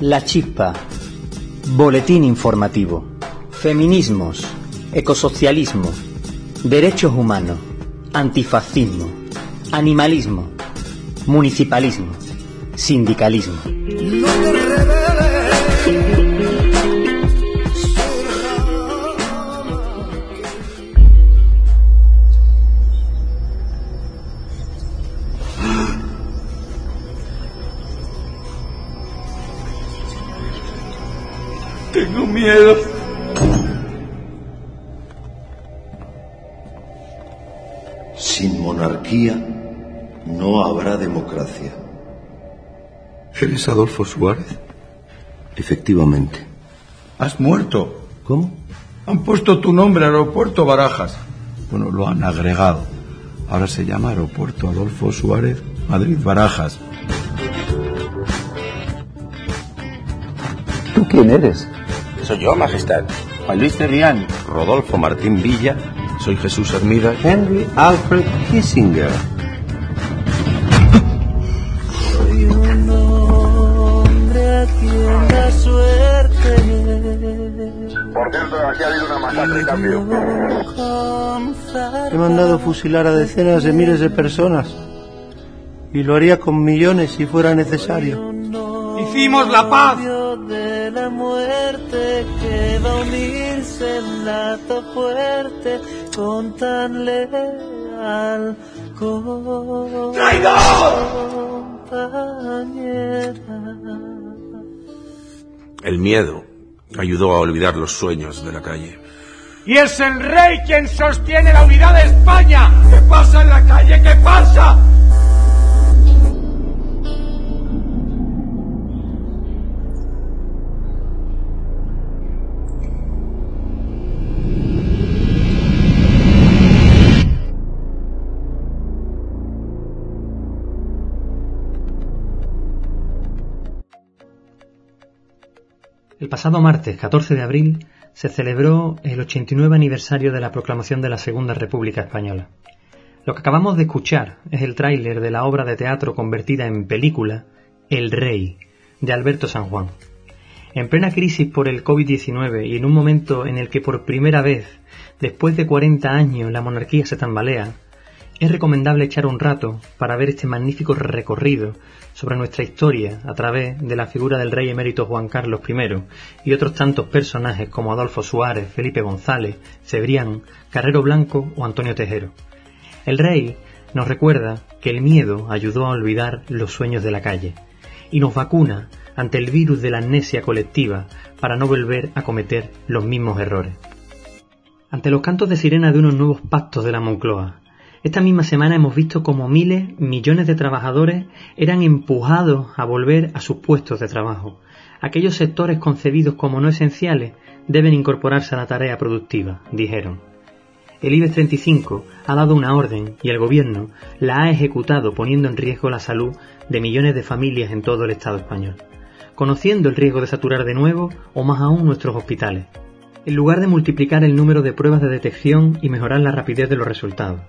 La Chispa. Boletín informativo. Feminismos. Ecosocialismo. Derechos humanos. Antifascismo. Animalismo. Municipalismo. Sindicalismo. Miedo. Sin monarquía no habrá democracia. ¿Eres Adolfo Suárez? Efectivamente. ¿Has muerto? ¿Cómo? Han puesto tu nombre Aeropuerto Barajas. Bueno, lo han agregado. Ahora se llama Aeropuerto Adolfo Suárez Madrid Barajas. ¿Tú quién eres? Soy yo, Majestad. Juan Luis Cerrián, Rodolfo Martín Villa, soy Jesús Hermida. Henry Alfred Kissinger. Soy un hombre a quien la suerte Por cierto, aquí ha habido una masacre, cambio. con He mandado fusilar a decenas de miles de personas y lo haría con millones si fuera necesario. Hicimos la paz lazo fuerte con tan leal compañera. El miedo ayudó a olvidar los sueños de la calle. Y es el rey quien sostiene la unidad de España. ¿Qué pasa en la calle? ¿Qué pasa? Pasado martes 14 de abril se celebró el 89 aniversario de la proclamación de la Segunda República Española. Lo que acabamos de escuchar es el tráiler de la obra de teatro convertida en película El Rey, de Alberto San Juan. En plena crisis por el COVID-19 y en un momento en el que por primera vez, después de 40 años, la monarquía se tambalea, es recomendable echar un rato para ver este magnífico recorrido sobre nuestra historia a través de la figura del rey emérito Juan Carlos I y otros tantos personajes como Adolfo Suárez, Felipe González, Cebrián, Carrero Blanco o Antonio Tejero. El rey nos recuerda que el miedo ayudó a olvidar los sueños de la calle y nos vacuna ante el virus de la amnesia colectiva para no volver a cometer los mismos errores. Ante los cantos de sirena de unos nuevos pactos de la Moncloa, esta misma semana hemos visto como miles, millones de trabajadores eran empujados a volver a sus puestos de trabajo. Aquellos sectores concebidos como no esenciales deben incorporarse a la tarea productiva, dijeron. El IBEX 35 ha dado una orden y el gobierno la ha ejecutado poniendo en riesgo la salud de millones de familias en todo el Estado español, conociendo el riesgo de saturar de nuevo o más aún nuestros hospitales. En lugar de multiplicar el número de pruebas de detección y mejorar la rapidez de los resultados,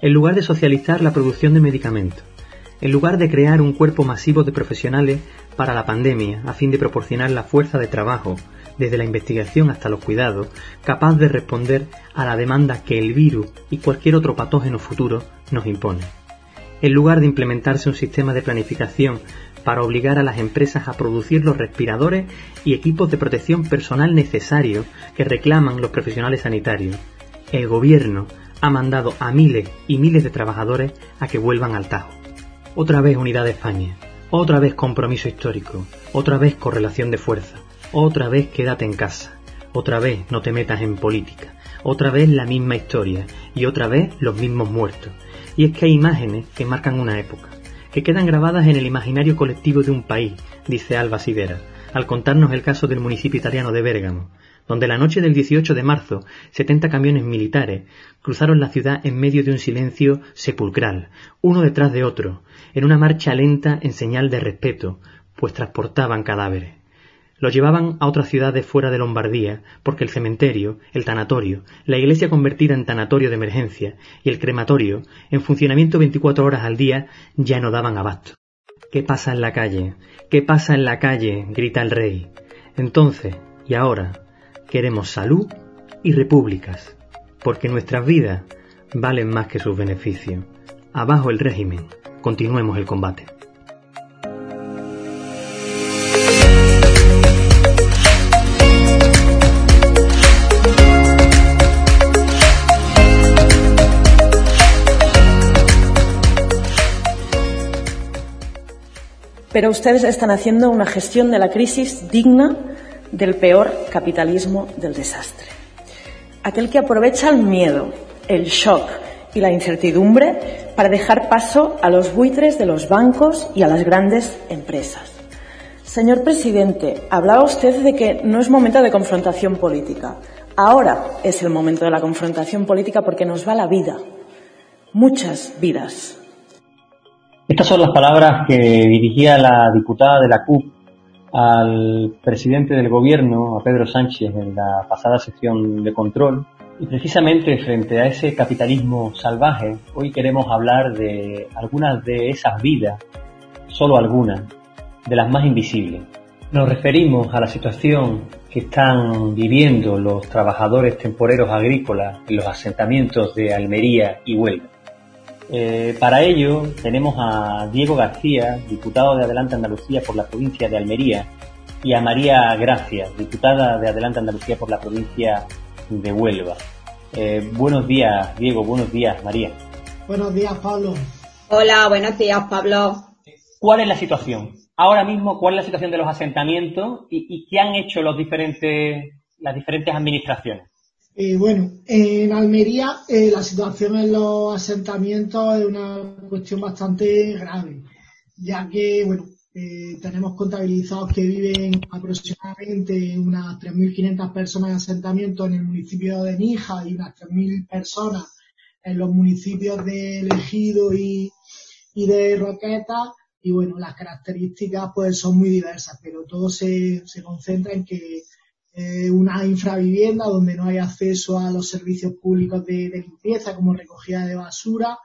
en lugar de socializar la producción de medicamentos, en lugar de crear un cuerpo masivo de profesionales para la pandemia a fin de proporcionar la fuerza de trabajo, desde la investigación hasta los cuidados, capaz de responder a la demanda que el virus y cualquier otro patógeno futuro nos impone. En lugar de implementarse un sistema de planificación para obligar a las empresas a producir los respiradores y equipos de protección personal necesarios que reclaman los profesionales sanitarios, el gobierno ha mandado a miles y miles de trabajadores a que vuelvan al Tajo. Otra vez unidad de España, otra vez compromiso histórico, otra vez correlación de fuerza, otra vez quédate en casa, otra vez no te metas en política, otra vez la misma historia. Y otra vez los mismos muertos. Y es que hay imágenes que marcan una época, que quedan grabadas en el imaginario colectivo de un país, dice Alba Sidera, al contarnos el caso del municipio italiano de Bérgamo, donde la noche del 18 de marzo 70 camiones militares cruzaron la ciudad en medio de un silencio sepulcral, uno detrás de otro, en una marcha lenta en señal de respeto, pues transportaban cadáveres. Los llevaban a otras ciudades fuera de Lombardía, porque el cementerio, el tanatorio, la iglesia convertida en tanatorio de emergencia y el crematorio, en funcionamiento 24 horas al día, ya no daban abasto. ¿Qué pasa en la calle? ¿Qué pasa en la calle? grita el rey. Entonces, y ahora, queremos salud y repúblicas, porque nuestras vidas valen más que sus beneficios. Abajo el régimen, continuemos el combate. Pero ustedes están haciendo una gestión de la crisis digna del peor capitalismo del desastre. Aquel que aprovecha el miedo, el shock y la incertidumbre para dejar paso a los buitres de los bancos y a las grandes empresas. Señor presidente, hablaba usted de que no es momento de confrontación política. Ahora es el momento de la confrontación política porque nos va la vida, muchas vidas. Estas son las palabras que dirigía la diputada de la CUP al presidente del gobierno, a Pedro Sánchez, en la pasada sesión de control. Y precisamente frente a ese capitalismo salvaje, hoy queremos hablar de algunas de esas vidas, solo algunas, de las más invisibles. Nos referimos a la situación que están viviendo los trabajadores temporeros agrícolas en los asentamientos de Almería y Huelva. Eh, para ello tenemos a Diego García, diputado de Adelante Andalucía por la provincia de Almería, y a María Gracia, diputada de Adelante Andalucía por la provincia de Huelva. Eh, buenos días, Diego, buenos días, María. Buenos días, Pablo. Hola, buenos días, Pablo. ¿Cuál es la situación? Ahora mismo, ¿cuál es la situación de los asentamientos y, y qué han hecho los diferentes, las diferentes administraciones? Eh, bueno, en Almería eh, la situación en los asentamientos es una cuestión bastante grave, ya que, bueno, eh, tenemos contabilizados que viven aproximadamente unas 3.500 personas en asentamiento en el municipio de Nija y unas 3.000 personas en los municipios de Elegido y, y de Roqueta. Y bueno, las características pues son muy diversas, pero todo se, se concentra en que eh, una infravivienda donde no hay acceso a los servicios públicos de, limpieza como recogida de basura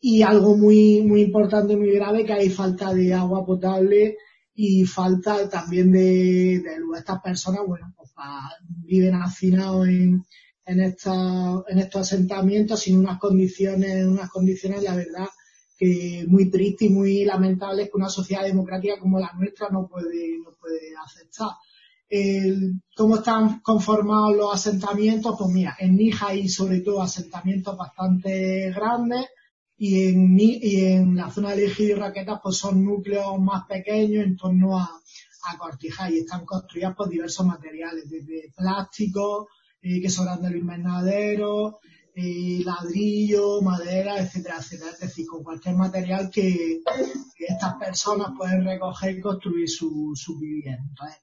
y algo muy, muy importante muy grave que hay falta de agua potable y falta también de, luz. Estas personas, bueno, pues viven hacinados en, en, en estos asentamientos sin unas condiciones, unas condiciones, la verdad, que muy tristes y muy lamentables que una sociedad democrática como la nuestra no puede, no puede aceptar cómo están conformados los asentamientos, pues mira, en Nija hay sobre todo asentamientos bastante grandes y en, la zona de Ejido y Raquetas pues son núcleos más pequeños en torno a, a Cortija y están construidas por diversos materiales, desde plástico, eh, que sobran del invernadero, eh, ladrillo, madera, etcétera, etcétera. Es decir, con cualquier material que, estas personas pueden recoger y construir su, vivienda.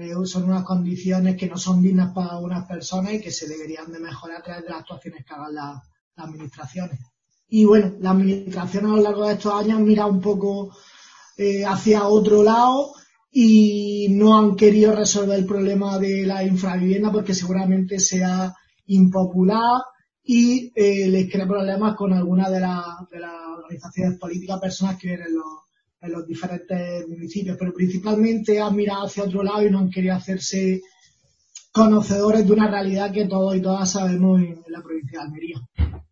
Eh, son unas condiciones que no son dignas para unas personas y que se deberían de mejorar a través de las actuaciones que hagan las, administraciones. Y bueno, la administración a lo largo de estos años mira un poco eh, hacia otro lado y no han querido resolver el problema de la infravivienda porque seguramente sea impopular y eh, les crea problemas con algunas de, de las organizaciones políticas, personas que vienen los, en los diferentes municipios, pero principalmente han mirado hacia otro lado y no han querido hacerse conocedores de una realidad que todos y todas sabemos en, la provincia de Almería.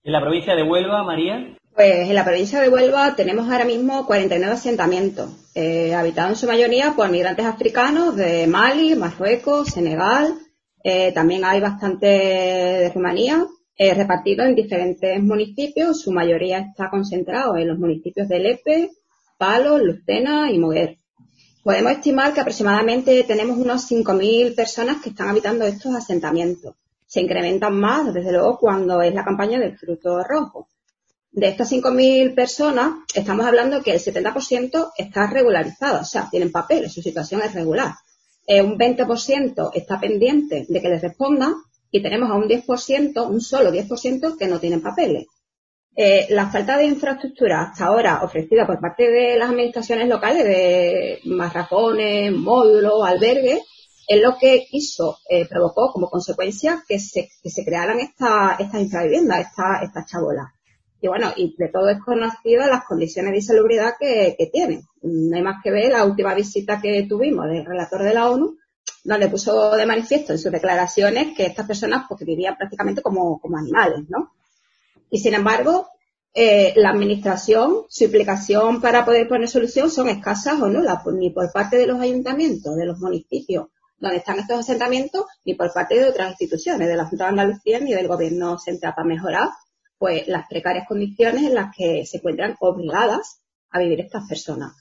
¿En la provincia de Huelva, María? Pues en la provincia de Huelva tenemos ahora mismo 49 asentamientos, eh, habitados en su mayoría por migrantes africanos de Mali, Marruecos, Senegal, eh, también hay bastante de Rumanía, eh, repartidos en diferentes municipios, su mayoría está concentrado en los municipios de Lepe, Palos, Lucena y Moguer. Podemos estimar que aproximadamente tenemos unos 5.000 personas que están habitando estos asentamientos. Se incrementan más, desde luego, cuando es la campaña del fruto rojo. De estas 5.000 personas, estamos hablando que el 70% está regularizado, o sea, tienen papeles, su situación es regular. Eh, un 20% está pendiente de que les respondan y tenemos a un 10%, un solo 10% que no tienen papeles. Eh, la falta de infraestructura hasta ahora ofrecida por parte de las administraciones locales de marracones, módulos, albergues, es lo que hizo, eh, provocó como consecuencia que se, que se crearan estas esta infraviviendas, estas esta chabolas. Y bueno, y de todo es conocido las condiciones de insalubridad que, que tienen. No hay más que ver la última visita que tuvimos del relator de la ONU, donde puso de manifiesto en sus declaraciones que estas personas pues, vivían prácticamente como, como animales, ¿no? Y sin embargo, eh, la administración, su implicación para poder poner solución son escasas o nulas, pues, ni por parte de los ayuntamientos, de los municipios donde están estos asentamientos, ni por parte de otras instituciones, de la Junta de Andalucía ni del Gobierno central para mejorar pues las precarias condiciones en las que se encuentran obligadas a vivir estas personas.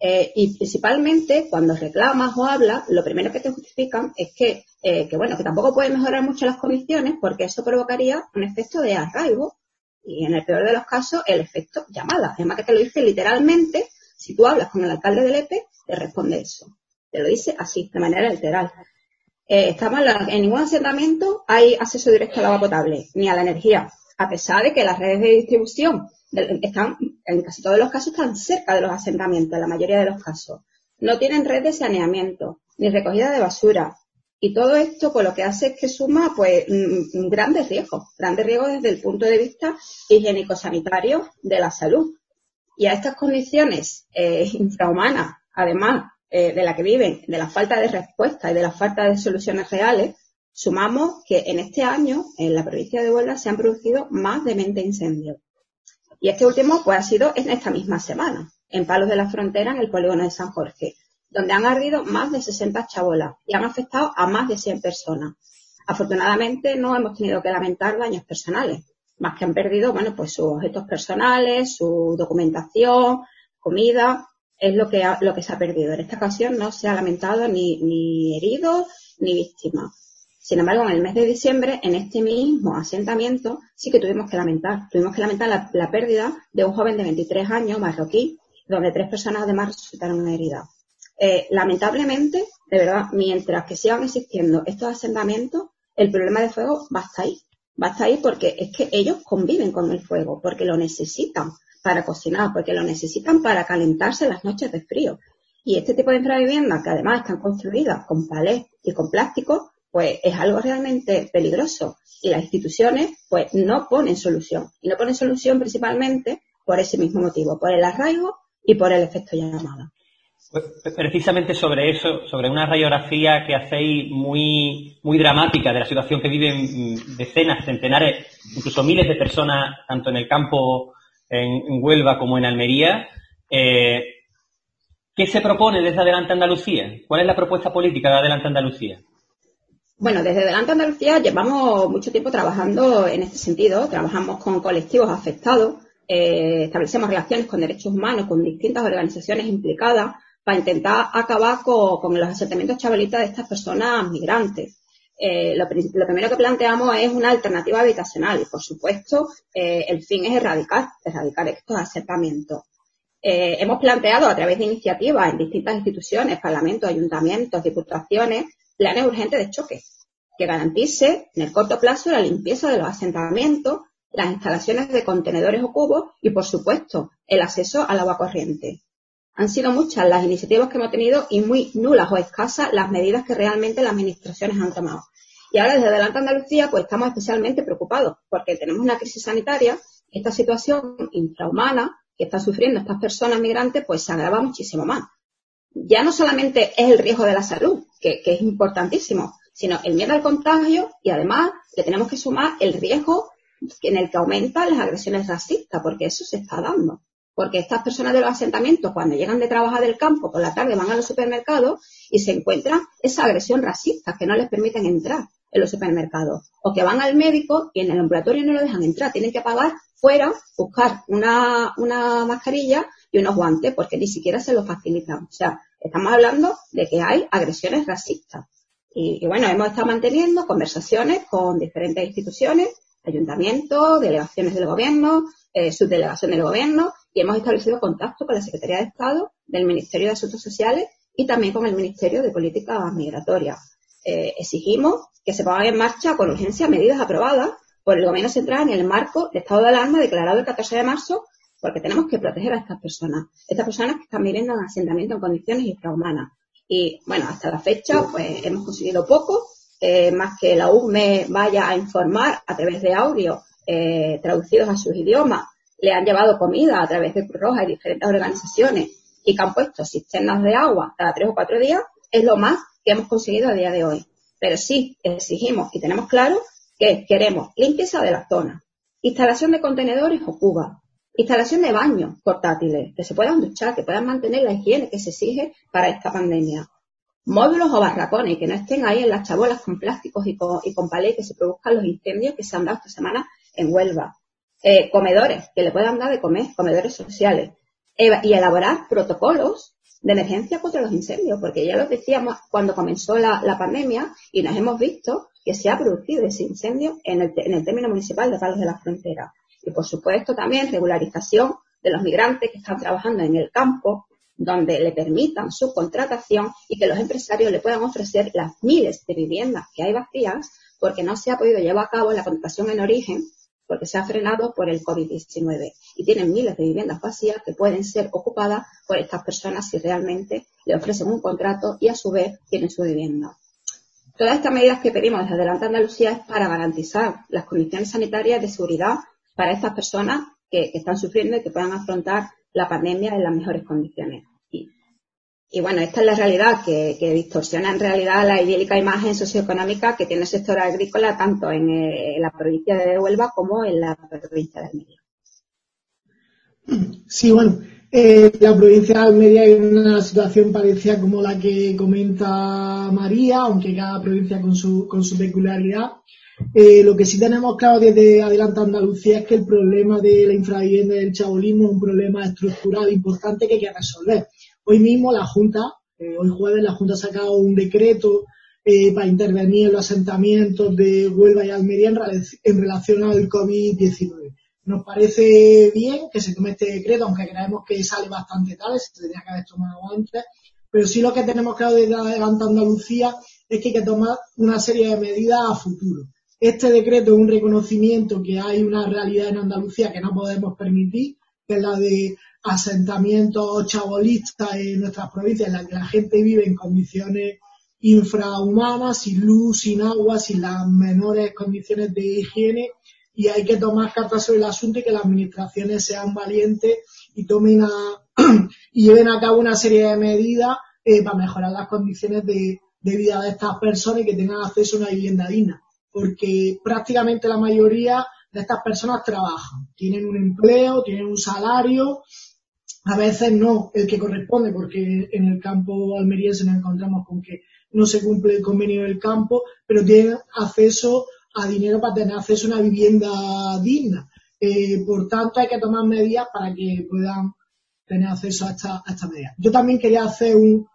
Eh, y principalmente cuando reclamas o hablas, lo primero que te justifican es que, eh, que, bueno, que tampoco pueden mejorar mucho las condiciones porque eso provocaría un efecto de arraigo y en el peor de los casos el efecto llamada. Además que te lo dice literalmente, si tú hablas con el alcalde del EPE, te responde eso. Te lo dice así, de manera literal. Eh, estamos en, ningún asentamiento hay acceso directo al agua potable, ni a la energía, a pesar de que las redes de distribución están, en casi todos los casos, están cerca de los asentamientos, en la mayoría de los casos. No tienen red de saneamiento, ni recogida de basura. Y todo esto, pues lo que hace es que suma, pues, grandes riesgos, grandes riesgos desde el punto de vista higiénico-sanitario de la salud. Y a estas condiciones eh, infrahumanas, además eh, de la que viven, de la falta de respuesta y de la falta de soluciones reales, sumamos que en este año, en la provincia de Huelva, se han producido más de 20 incendios. Y este último, pues, ha sido en esta misma semana, en Palos de la Frontera, en el polígono de San Jorge, donde han ardido más de 60 chabolas y han afectado a más de 100 personas. Afortunadamente, no hemos tenido que lamentar daños personales, más que han perdido, bueno, pues sus objetos personales, su documentación, comida, es lo que, lo que se ha perdido. En esta ocasión no se ha lamentado ni, ni heridos ni víctimas. Sin embargo, en el mes de diciembre, en este mismo asentamiento, sí que tuvimos que lamentar. Tuvimos que lamentar la, pérdida de un joven de 23 años, marroquí, donde tres personas además resultaron heridas. Eh, lamentablemente, de verdad, mientras que sigan existiendo estos asentamientos, el problema de fuego va hasta ahí. Va hasta ahí porque es que ellos conviven con el fuego, porque lo necesitan para cocinar, porque lo necesitan para calentarse las noches de frío. Y este tipo de infraviviendas, que además están construidas con palés y con plástico, pues es algo realmente peligroso. Y las instituciones, pues no ponen solución. Y no ponen solución principalmente por ese mismo motivo, por el arraigo y por el efecto llamada. Precisamente sobre eso, sobre una radiografía que hacéis muy, muy dramática de la situación que viven decenas, centenares, incluso miles de personas, tanto en el campo en, Huelva como en Almería. Eh, ¿Qué se propone desde Adelante Andalucía? ¿Cuál es la propuesta política de Adelante Andalucía? Bueno, desde Delante Andalucía llevamos mucho tiempo trabajando en este sentido. Trabajamos con colectivos afectados, eh, establecemos relaciones con derechos humanos, con distintas organizaciones implicadas para intentar acabar con, los asentamientos chavalitas de estas personas migrantes. Eh, lo, primero que planteamos es una alternativa habitacional y, por supuesto, eh, el fin es erradicar, erradicar estos asentamientos. hemos planteado a través de iniciativas en distintas instituciones, parlamentos, ayuntamientos, diputaciones, planes urgentes de choque que garantice en el corto plazo la limpieza de los asentamientos, las instalaciones de contenedores o cubos y, por supuesto, el acceso al agua corriente. Han sido muchas las iniciativas que hemos tenido y muy nulas o escasas las medidas que realmente las administraciones han tomado. Y ahora desde Adelante Andalucía pues estamos especialmente preocupados porque tenemos una crisis sanitaria, esta situación infrahumana que están sufriendo estas personas migrantes pues se agrava muchísimo más. Ya no solamente es el riesgo de la salud, que es importantísimo, sino el miedo al contagio y además le tenemos que sumar el riesgo en el que aumentan las agresiones racistas, porque eso se está dando. Porque estas personas de los asentamientos, cuando llegan de trabajar del campo por la tarde, van a los supermercados y se encuentran esa agresión racista que no les permiten entrar en los supermercados. O que van al médico y en el ambulatorio no lo dejan entrar, tienen que pagar fuera, buscar una, una mascarilla y unos guantes, porque ni siquiera se los facilitan. O sea, estamos hablando de que hay agresiones racistas. Y, bueno, hemos estado manteniendo conversaciones con diferentes instituciones, ayuntamientos, delegaciones del gobierno, eh, subdelegación del gobierno, y hemos establecido contacto con la Secretaría de Estado, del Ministerio de Asuntos Sociales y también con el Ministerio de Políticas Migratorias. Eh, exigimos que se pongan en marcha con urgencia medidas aprobadas por el Gobierno Central en el marco de estado de alarma declarado el 14 de marzo, porque tenemos que proteger a estas personas, estas personas que están viviendo en asentamiento en condiciones infrahumanas. Y bueno, hasta la fecha pues hemos conseguido poco, eh, más que la UME vaya a informar a través de audio eh, traducidos a sus idiomas le han llevado comida a través de Cruz Roja y diferentes organizaciones y que han puesto cisternas de agua cada tres o cuatro días, es lo más que hemos conseguido a día de hoy. Pero sí exigimos y tenemos claro que queremos limpieza de la zona, instalación de contenedores o cubas, instalación de baños portátiles, que se puedan duchar, que puedan mantener la higiene que se exige para esta pandemia. Módulos o barracones, que no estén ahí en las chabolas con plásticos y con, y con que se produzcan los incendios que se han dado esta semana en Huelva. Eh, comedores, que le puedan dar de comer, comedores sociales. y elaborar protocolos de emergencia contra los incendios, porque ya lo decíamos cuando comenzó la, pandemia y nos hemos visto que se ha producido ese incendio en el, en el término municipal de Palos de la Frontera. Y por supuesto también regularización de los migrantes que están trabajando en el campo, donde le permitan su contratación y que los empresarios le puedan ofrecer las miles de viviendas que hay vacías porque no se ha podido llevar a cabo la contratación en origen porque se ha frenado por el COVID-19 y tienen miles de viviendas vacías que pueden ser ocupadas por estas personas si realmente le ofrecen un contrato y a su vez tienen su vivienda. Todas estas medidas que pedimos desde Adelante Andalucía es para garantizar las condiciones sanitarias de seguridad para estas personas que, que están sufriendo y que puedan afrontar la pandemia en las mejores condiciones. Y bueno, esta es la realidad que, distorsiona en realidad la idílica imagen socioeconómica que tiene el sector agrícola tanto en, eh, la provincia de Huelva como en la provincia de Almería. Sí, bueno, eh, la provincia de Almería hay una situación parecida como la que comenta María, aunque cada provincia con su, con su peculiaridad. Eh, lo que sí tenemos claro desde Adelante Andalucía es que el problema de la infravivienda del chabolismo es un problema estructural importante que hay que resolver. Hoy mismo la Junta, eh, hoy jueves, la Junta ha sacado un decreto eh, para intervenir en los asentamientos de Huelva y Almería en, relación al COVID-19. Nos parece bien que se tome este decreto, aunque creemos que sale bastante tarde, se tendría que haber tomado antes, pero sí lo que tenemos claro desde Adelante Andalucía es que hay que tomar una serie de medidas a futuro. Este decreto es un reconocimiento que hay una realidad en Andalucía que no podemos permitir, que es la de asentamientos chabolistas en nuestras provincias en las que la gente vive en condiciones infrahumanas, sin luz, sin agua, sin las menores condiciones de higiene y hay que tomar cartas sobre el asunto y que las administraciones sean valientes y tomen y lleven a cabo una serie de medidas eh, para mejorar las condiciones de, de vida de estas personas y que tengan acceso a una vivienda digna. Porque prácticamente la mayoría de estas personas trabajan, tienen un empleo, tienen un salario a veces no el que corresponde, porque en el campo almeriense nos encontramos con que no se cumple el convenio del campo, pero tienen acceso a dinero para tener acceso a una vivienda digna. Eh, por tanto, hay que tomar medidas para que puedan tener acceso a esta, a esta medida. Yo también quería hacer un,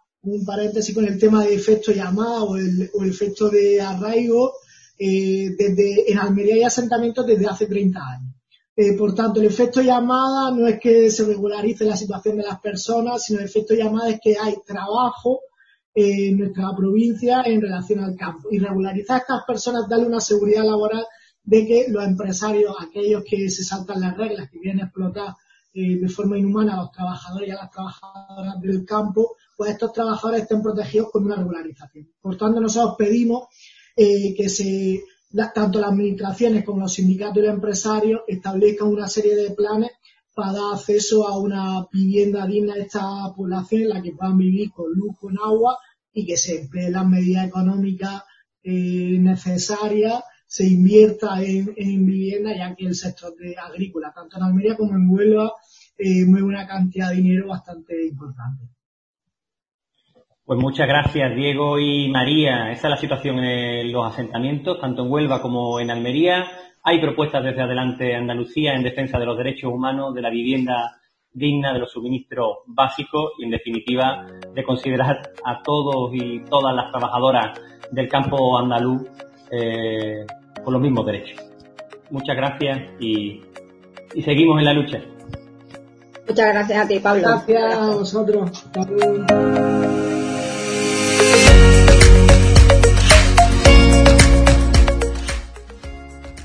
paréntesis con el tema de efecto llamada o el, efecto de arraigo. Eh, desde, en Almería hay asentamientos desde hace 30 años. Eh, por tanto, el efecto llamada no es que se regularice la situación de las personas, sino el efecto llamada es que hay trabajo en nuestra provincia en relación al campo. Y regularizar a estas personas, darle una seguridad laboral de que los empresarios, aquellos que se saltan las reglas, que a explotar eh, de forma inhumana a los trabajadores y a las trabajadoras del campo, pues estos trabajadores estén protegidos con una regularización. Por tanto, nosotros pedimos eh, que se tanto las administraciones como los sindicatos y los empresarios establezcan una serie de planes para dar acceso a una vivienda digna de esta población en la que puedan vivir con luz, con agua y que se empleen las medidas económicas eh, necesarias, se invierta en, vivienda ya que el sector de agrícola, tanto en Almería como en Huelva, eh, mueve una cantidad de dinero bastante importante. Pues muchas gracias, Diego y María. Esa es la situación en los asentamientos, tanto en Huelva como en Almería. Hay propuestas desde adelante Andalucía en defensa de los derechos humanos, de la vivienda digna, de los suministros básicos y, en definitiva, de considerar a todos y todas las trabajadoras del campo andaluz eh, con los mismos derechos. Muchas gracias y, y seguimos en la lucha. Muchas gracias a ti, Pablo. Gracias a vosotros.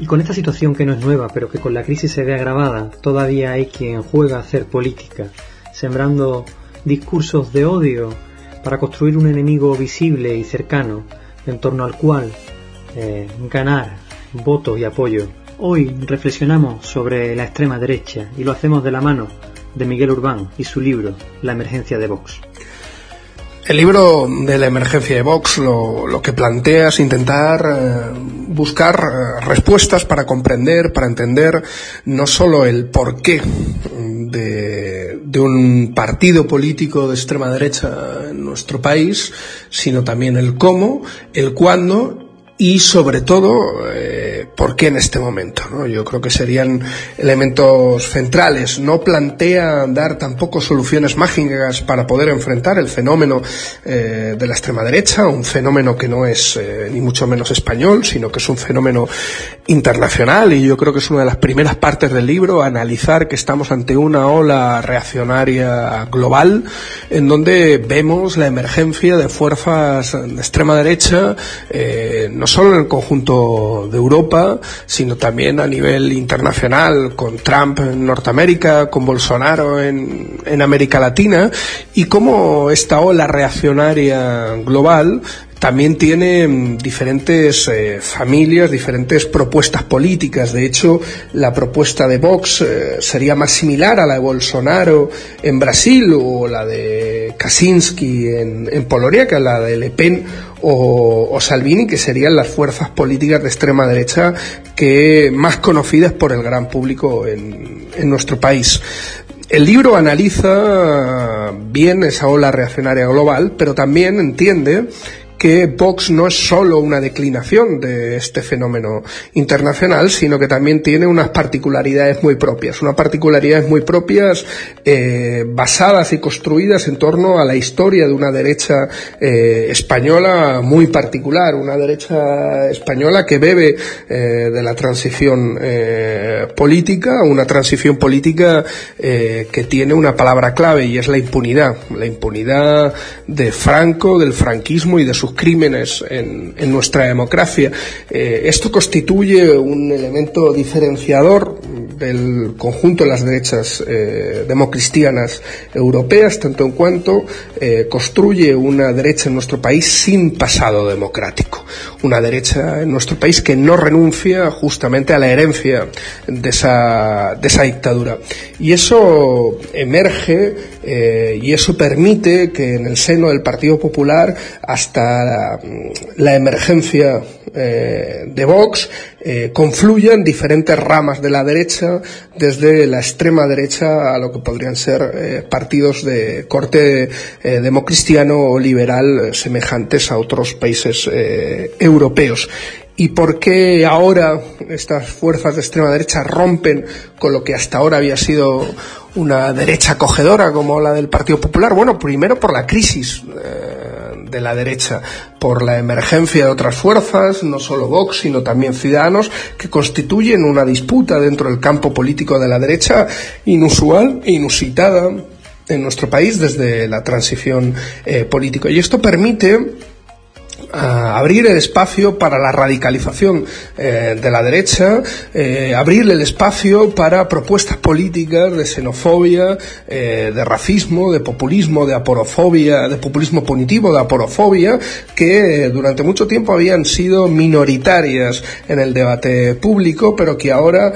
Y con esta situación que no es nueva, pero que con la crisis se ve agravada, todavía hay quien juega a hacer política, sembrando discursos de odio para construir un enemigo visible y cercano, en torno al cual eh, ganar votos y apoyo. Hoy reflexionamos sobre la extrema derecha y lo hacemos de la mano de Miguel Urbán y su libro La emergencia de Vox. El libro de la emergencia de Vox lo, que plantea es intentar eh, buscar eh, respuestas para comprender, para entender no solo el porqué de, de un partido político de extrema derecha en nuestro país, sino también el cómo, el cuándo y sobre todo eh, por qué en este momento. ¿no? Yo creo que serían elementos centrales. No plantea dar tampoco soluciones mágicas para poder enfrentar el fenómeno eh, de la extrema derecha, un fenómeno que no es eh, ni mucho menos español, sino que es un fenómeno internacional y yo creo que es una de las primeras partes del libro analizar que estamos ante una ola reaccionaria global en donde vemos la emergencia de fuerzas de extrema derecha eh, no solo en el conjunto de Europa, sino también a nivel internacional, con Trump en Norteamérica, con Bolsonaro en, en América Latina, y cómo esta ola reaccionaria global también tiene mm, diferentes eh, familias, diferentes propuestas políticas. De hecho, la propuesta de Vox eh, sería más similar a la de Bolsonaro en Brasil o la de Kaczynski en, Polonia que a la de Le Pen o, o, Salvini, que serían las fuerzas políticas de extrema derecha que más conocidas por el gran público en nuestro país. El libro analiza bien esa ola reaccionaria global, pero también entiende que Vox no es solo una declinación de este fenómeno internacional, sino que también tiene unas particularidades muy propias, unas particularidades muy propias eh, basadas y construidas en torno a la historia de una derecha eh, española muy particular, una derecha española que bebe eh, de la transición política, una transición política que tiene una palabra clave y es la impunidad, la impunidad de Franco, del franquismo y de sus crímenes en, nuestra democracia. Eh, esto constituye un elemento diferenciador del conjunto de las derechas eh, democristianas europeas, tanto en cuanto eh, construye una derecha en nuestro país sin pasado democrático. Una derecha en nuestro país que no renuncia justamente a la herencia de esa, de esa dictadura. Y eso emerge y eso permite que en el seno del Partido Popular, hasta la, emergencia eh, de Vox, eh, confluyan diferentes ramas de la derecha, desde la extrema derecha a lo que podrían ser eh, partidos de corte eh, democristiano o liberal semejantes a otros países europeos. ¿Y por qué ahora estas fuerzas de extrema derecha rompen con lo que hasta ahora había sido una derecha acogedora como la del Partido Popular? Bueno, primero por la crisis de la derecha, por la emergencia de otras fuerzas, no solo Vox, sino también Ciudadanos, que constituyen una disputa dentro del campo político de la derecha inusual inusitada en nuestro país desde la transición eh, política. Y esto permite a abrir el espacio para la radicalización eh, de la derecha, eh, abrir el espacio para propuestas políticas de xenofobia, eh, de racismo, de populismo, de aporofobia, de populismo punitivo, de aporofobia, que durante mucho tiempo habían sido minoritarias en el debate público, pero que ahora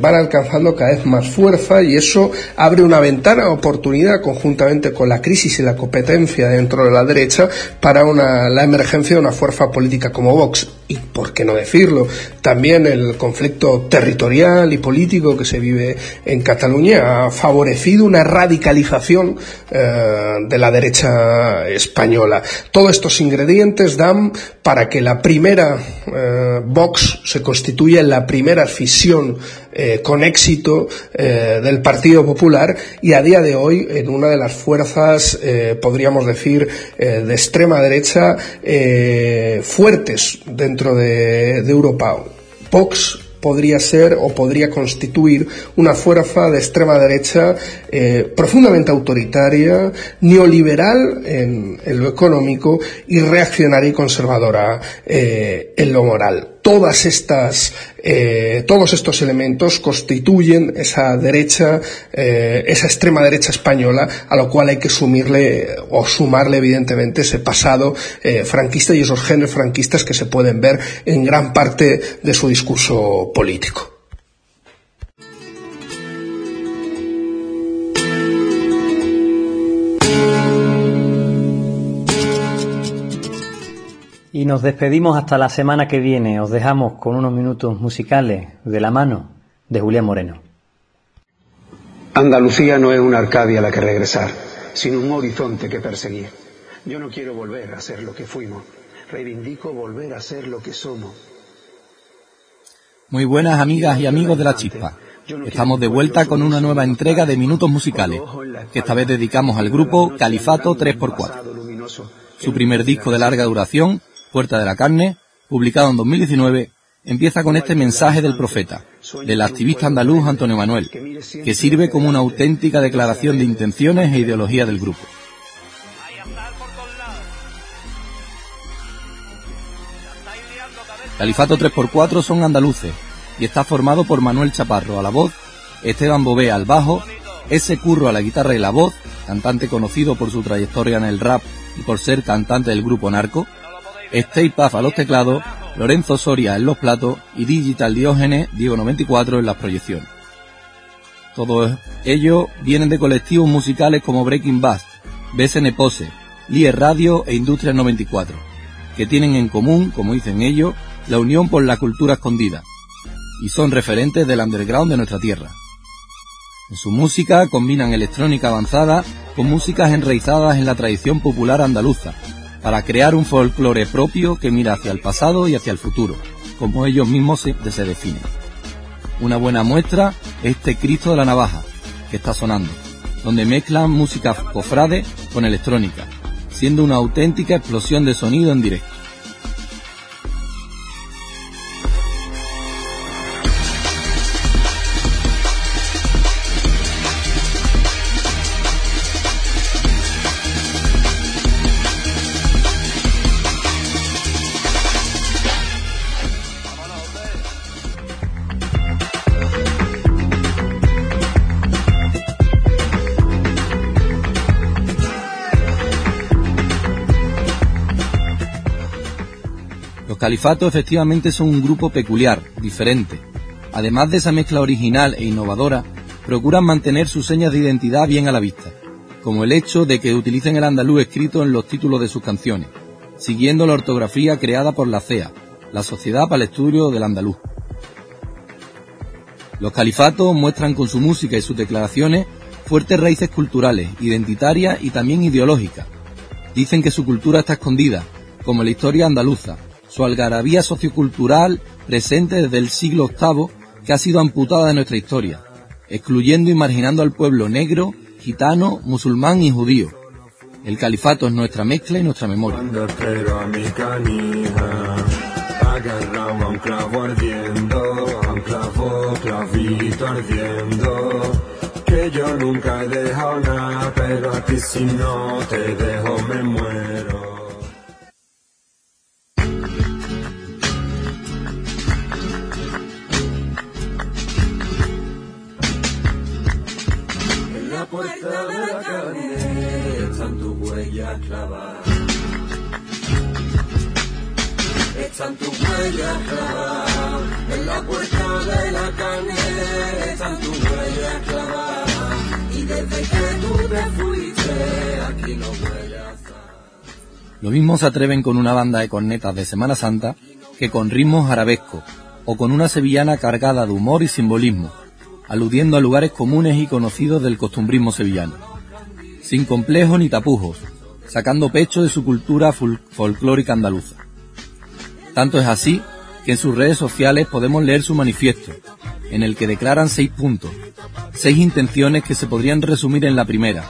van alcanzando cada vez más fuerza y eso abre una ventana de oportunidad conjuntamente con la crisis y la competencia dentro de la derecha para una, la emergencia una fuerza política como Vox y, por qué no decirlo, también el conflicto territorial y político que se vive en Cataluña ha favorecido una radicalización eh, de la derecha española. Todos estos ingredientes dan para que la primera eh, Vox se constituya en la primera fisión eh, con éxito eh, del Partido Popular y a día de hoy en una de las fuerzas, podríamos decir, de extrema derecha fuertes dentro de, de Europa. Vox podría ser o podría constituir una fuerza de extrema derecha eh, profundamente autoritaria, neoliberal en, en, lo económico y reaccionaria y conservadora eh, en lo moral. Todas estas, eh, todos estos elementos constituyen esa derecha, eh, esa extrema derecha española, a lo cual hay que sumirle o sumarle evidentemente ese pasado eh, franquista y esos genes franquistas que se pueden ver en gran parte de su discurso político. Y nos despedimos hasta la semana que viene. Os dejamos con unos minutos musicales de la mano de Julián Moreno. Andalucía no es una Arcadia a la que regresar, sino un horizonte que perseguir. Yo no quiero volver a ser lo que fuimos. Reivindico volver a ser lo que somos. Muy buenas amigas y amigos de la chispa. Estamos de vuelta con una nueva entrega de Minutos Musicales, que esta vez dedicamos al grupo Califato 3x4. Su primer disco de larga duración Puerta de la Carne, publicado en 2019, empieza con este mensaje del profeta, del activista andaluz Antonio Manuel, que sirve como una auténtica declaración de intenciones e ideología del grupo. Califato 3x4 son andaluces y está formado por Manuel Chaparro a la voz, Esteban Bové al bajo, ese Curro a la guitarra y la voz, cantante conocido por su trayectoria en el rap y por ser cantante del grupo Narco, Stay Puff a los teclados, Lorenzo Soria en los platos y Digital Diógenes Diego 94 en las proyecciones. Todos ellos vienen de colectivos musicales como Breaking Bass, BSN Pose, LIE Radio e Industria 94, que tienen en común, como dicen ellos, la unión por la cultura escondida, y son referentes del underground de nuestra tierra. En su música combinan electrónica avanzada con músicas enraizadas en la tradición popular andaluza, para crear un folclore propio que mira hacia el pasado y hacia el futuro, como ellos mismos se, definen. Una buena muestra es este Cristo de la Navaja, que está sonando, donde mezclan música cofrade con electrónica, siendo una auténtica explosión de sonido en directo. Califato efectivamente son un grupo peculiar, diferente. Además de esa mezcla original e innovadora, procuran mantener sus señas de identidad bien a la vista, como el hecho de que utilicen el andaluz escrito en los títulos de sus canciones, siguiendo la ortografía creada por la CEA, la Sociedad para el Estudio del Andaluz. Los califatos muestran con su música y sus declaraciones fuertes raíces culturales, identitarias y también ideológicas. Dicen que su cultura está escondida, como la historia andaluza, su algarabía sociocultural presente desde el siglo VIII que ha sido amputada de nuestra historia, excluyendo y marginando al pueblo negro, gitano, musulmán y judío. El califato es nuestra mezcla y nuestra memoria. que yo nunca he dejado nada, pero a ti si no te dejo me muero. Lo mismo se atreven con una banda de cornetas de Semana Santa que con ritmos arabescos o con una sevillana cargada de humor y simbolismo aludiendo a lugares comunes y conocidos del costumbrismo sevillano, sin complejos ni tapujos, sacando pecho de su cultura folclórica andaluza. Tanto es así que en sus redes sociales podemos leer su manifiesto, en el que declaran seis puntos, seis intenciones que se podrían resumir en la primera,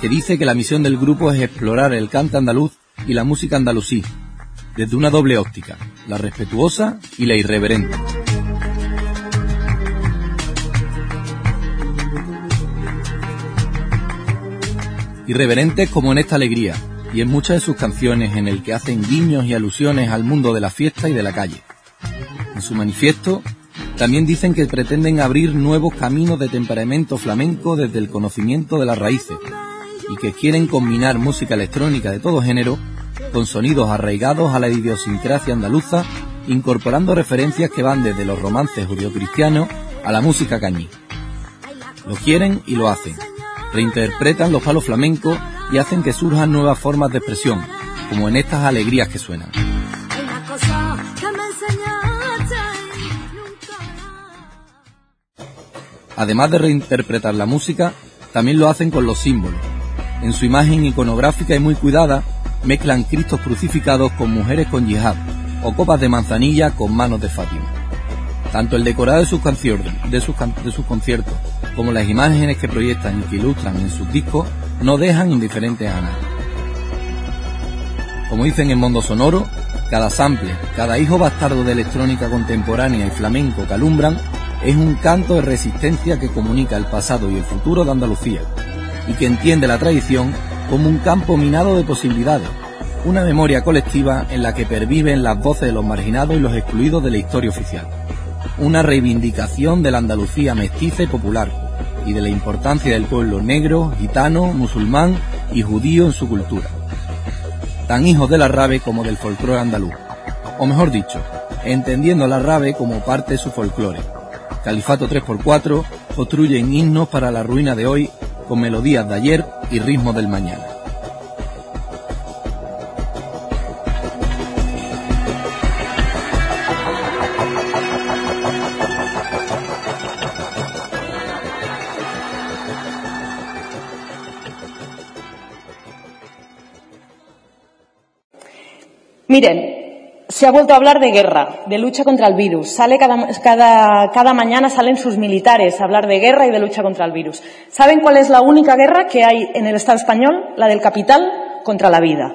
que dice que la misión del grupo es explorar el cante andaluz y la música andalusí, desde una doble óptica, la respetuosa y la irreverente. irreverentes como en esta alegría, y en muchas de sus canciones en el que hacen guiños y alusiones al mundo de la fiesta y de la calle, En su manifiesto también dicen que pretenden abrir nuevos caminos de temperamento flamenco desde el conocimiento de las raíces y que quieren combinar música electrónica de todo género con sonidos arraigados a la idiosincrasia andaluza, incorporando referencias que van desde los romances judio-cristianos a la música cañí. Lo quieren y lo hacen. Reinterpretan los palos flamencos y hacen que surjan nuevas formas de expresión, como en estas alegrías que suenan. Además de reinterpretar la música, también lo hacen con los símbolos. En su imagen iconográfica y muy cuidada, mezclan cristos crucificados con mujeres con yihad o copas de manzanilla con manos de Fátima. Tanto el decorado de sus canciones, de sus, conciertos, como las imágenes que proyectan y que ilustran en sus discos, no dejan indiferentes a nadie. Como dicen en Mundo Sonoro, cada sample, cada hijo bastardo de electrónica contemporánea y flamenco que alumbran es un canto de resistencia que comunica el pasado y el futuro de Andalucía y que entiende la tradición como un campo minado de posibilidades, una memoria colectiva en la que perviven las voces de los marginados y los excluidos de la historia oficial, una reivindicación de la Andalucía mestiza y popular y de la importancia del pueblo negro, gitano, musulmán y judío en su cultura, tan hijos de la rave como del folclore andaluz, o mejor dicho, entendiendo la rave como parte de su folclore. Califato 3x4 construyen himnos para la ruina de hoy con melodías de ayer y ritmos del mañana. Miren, se ha vuelto a hablar de guerra, de lucha contra el virus. Sale cada, mañana salen sus militares a hablar de guerra y de lucha contra el virus. ¿Saben cuál es la única guerra que hay en el Estado español? La del capital contra la vida.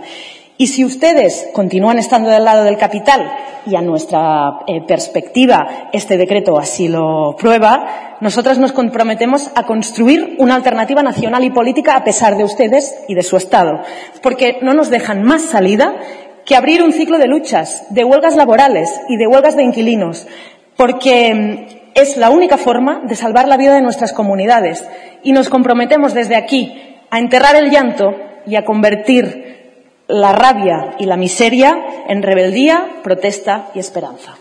Y si ustedes continúan estando del lado del capital, y a nuestra eh, perspectiva este decreto así lo prueba, nosotras nos comprometemos a construir una alternativa nacional y política a pesar de ustedes y de su Estado, porque no nos dejan más salida que abrir un ciclo de luchas, de huelgas laborales y de huelgas de inquilinos, porque mm, es la única forma de salvar la vida de nuestras comunidades y nos comprometemos desde aquí a enterrar el llanto y a convertir la rabia y la miseria en rebeldía, protesta y esperanza.